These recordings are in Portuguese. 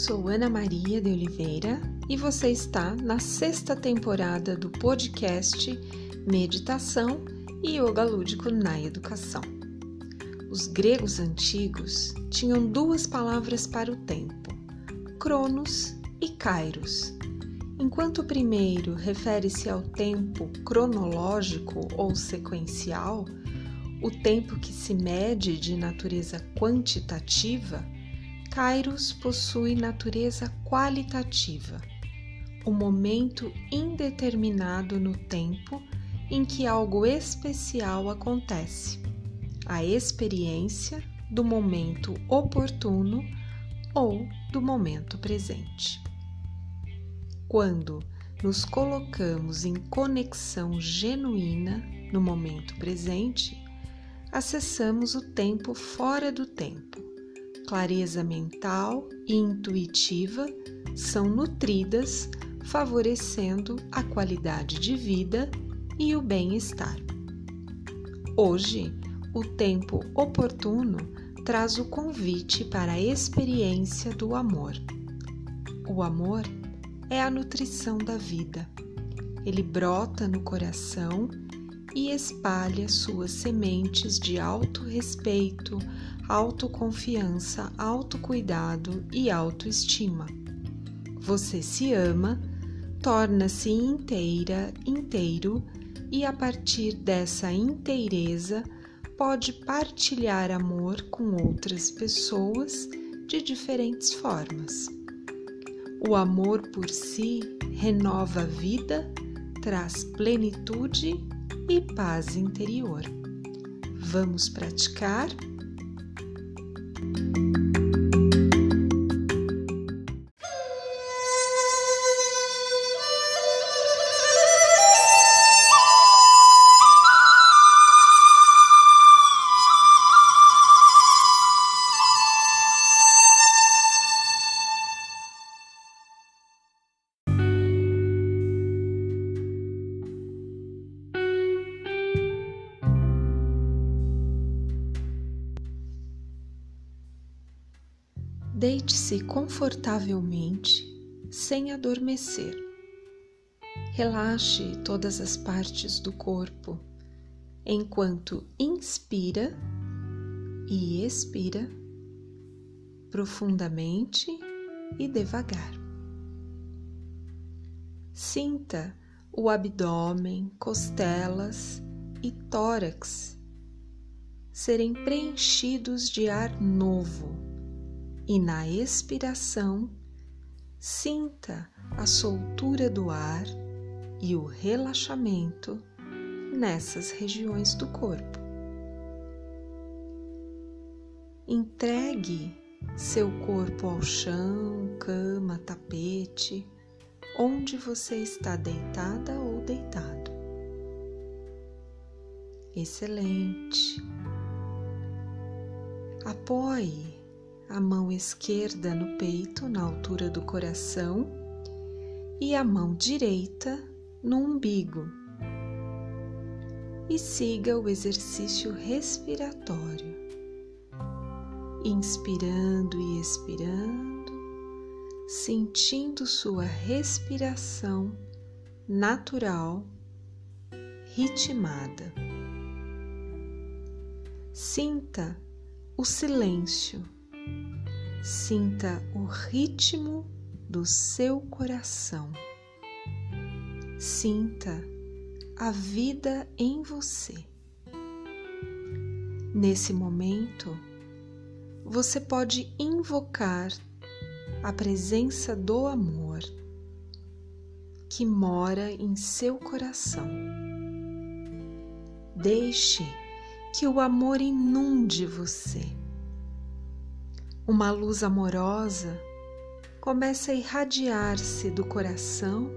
Sou Ana Maria de Oliveira e você está na sexta temporada do podcast Meditação e Yoga Lúdico na Educação. Os gregos antigos tinham duas palavras para o tempo: Cronos e Kairos. Enquanto o primeiro refere-se ao tempo cronológico ou sequencial, o tempo que se mede de natureza quantitativa, Kairos possui natureza qualitativa, o momento indeterminado no tempo em que algo especial acontece, a experiência do momento oportuno ou do momento presente. Quando nos colocamos em conexão genuína no momento presente, acessamos o tempo fora do tempo clareza mental e intuitiva são nutridas, favorecendo a qualidade de vida e o bem-estar. Hoje, o tempo oportuno traz o convite para a experiência do amor. O amor é a nutrição da vida. Ele brota no coração e espalha suas sementes de auto-respeito, autoconfiança, autocuidado e autoestima. Você se ama, torna-se inteira, inteiro e a partir dessa inteireza pode partilhar amor com outras pessoas de diferentes formas. O amor por si renova a vida, traz plenitude e paz interior. Vamos praticar? Deite-se confortavelmente, sem adormecer. Relaxe todas as partes do corpo enquanto inspira e expira profundamente e devagar. Sinta o abdômen, costelas e tórax serem preenchidos de ar novo e na expiração, sinta a soltura do ar e o relaxamento nessas regiões do corpo. Entregue seu corpo ao chão, cama, tapete, onde você está deitada ou deitado. Excelente. Apoie a mão esquerda no peito, na altura do coração, e a mão direita no umbigo. E siga o exercício respiratório, inspirando e expirando, sentindo sua respiração natural, ritmada. Sinta o silêncio Sinta o ritmo do seu coração. Sinta a vida em você. Nesse momento, você pode invocar a presença do amor que mora em seu coração. Deixe que o amor inunde você uma luz amorosa começa a irradiar-se do coração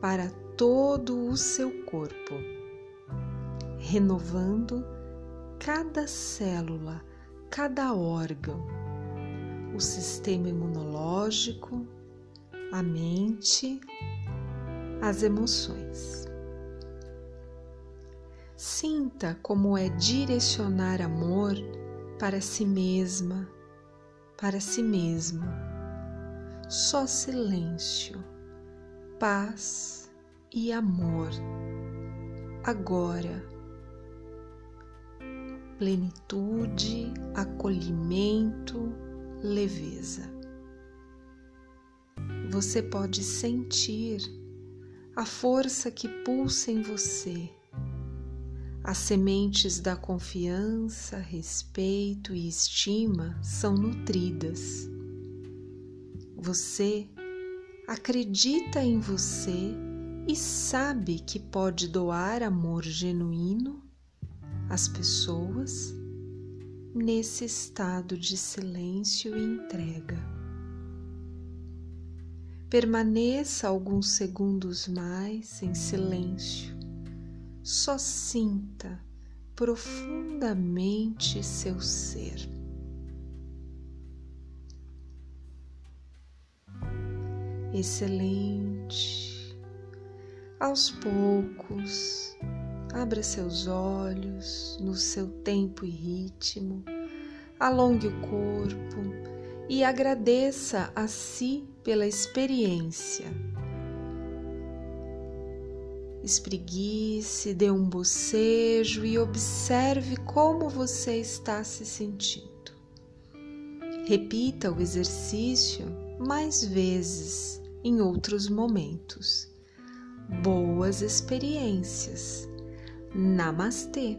para todo o seu corpo, renovando cada célula, cada órgão, o sistema imunológico, a mente, as emoções. Sinta como é direcionar amor para si mesma para si mesmo, só silêncio, paz e amor. Agora, plenitude, acolhimento, leveza. Você pode sentir a força que pulsa em você. As sementes da confiança, respeito e estima são nutridas. Você acredita em você e sabe que pode doar amor genuíno às pessoas nesse estado de silêncio e entrega. Permaneça alguns segundos mais em silêncio, só sinta profundamente seu ser. Excelente. Aos poucos, abra seus olhos no seu tempo e ritmo, alongue o corpo e agradeça a si pela experiência. Espreguice, dê um bocejo e observe como você está se sentindo. Repita o exercício mais vezes em outros momentos. Boas experiências. Namastê!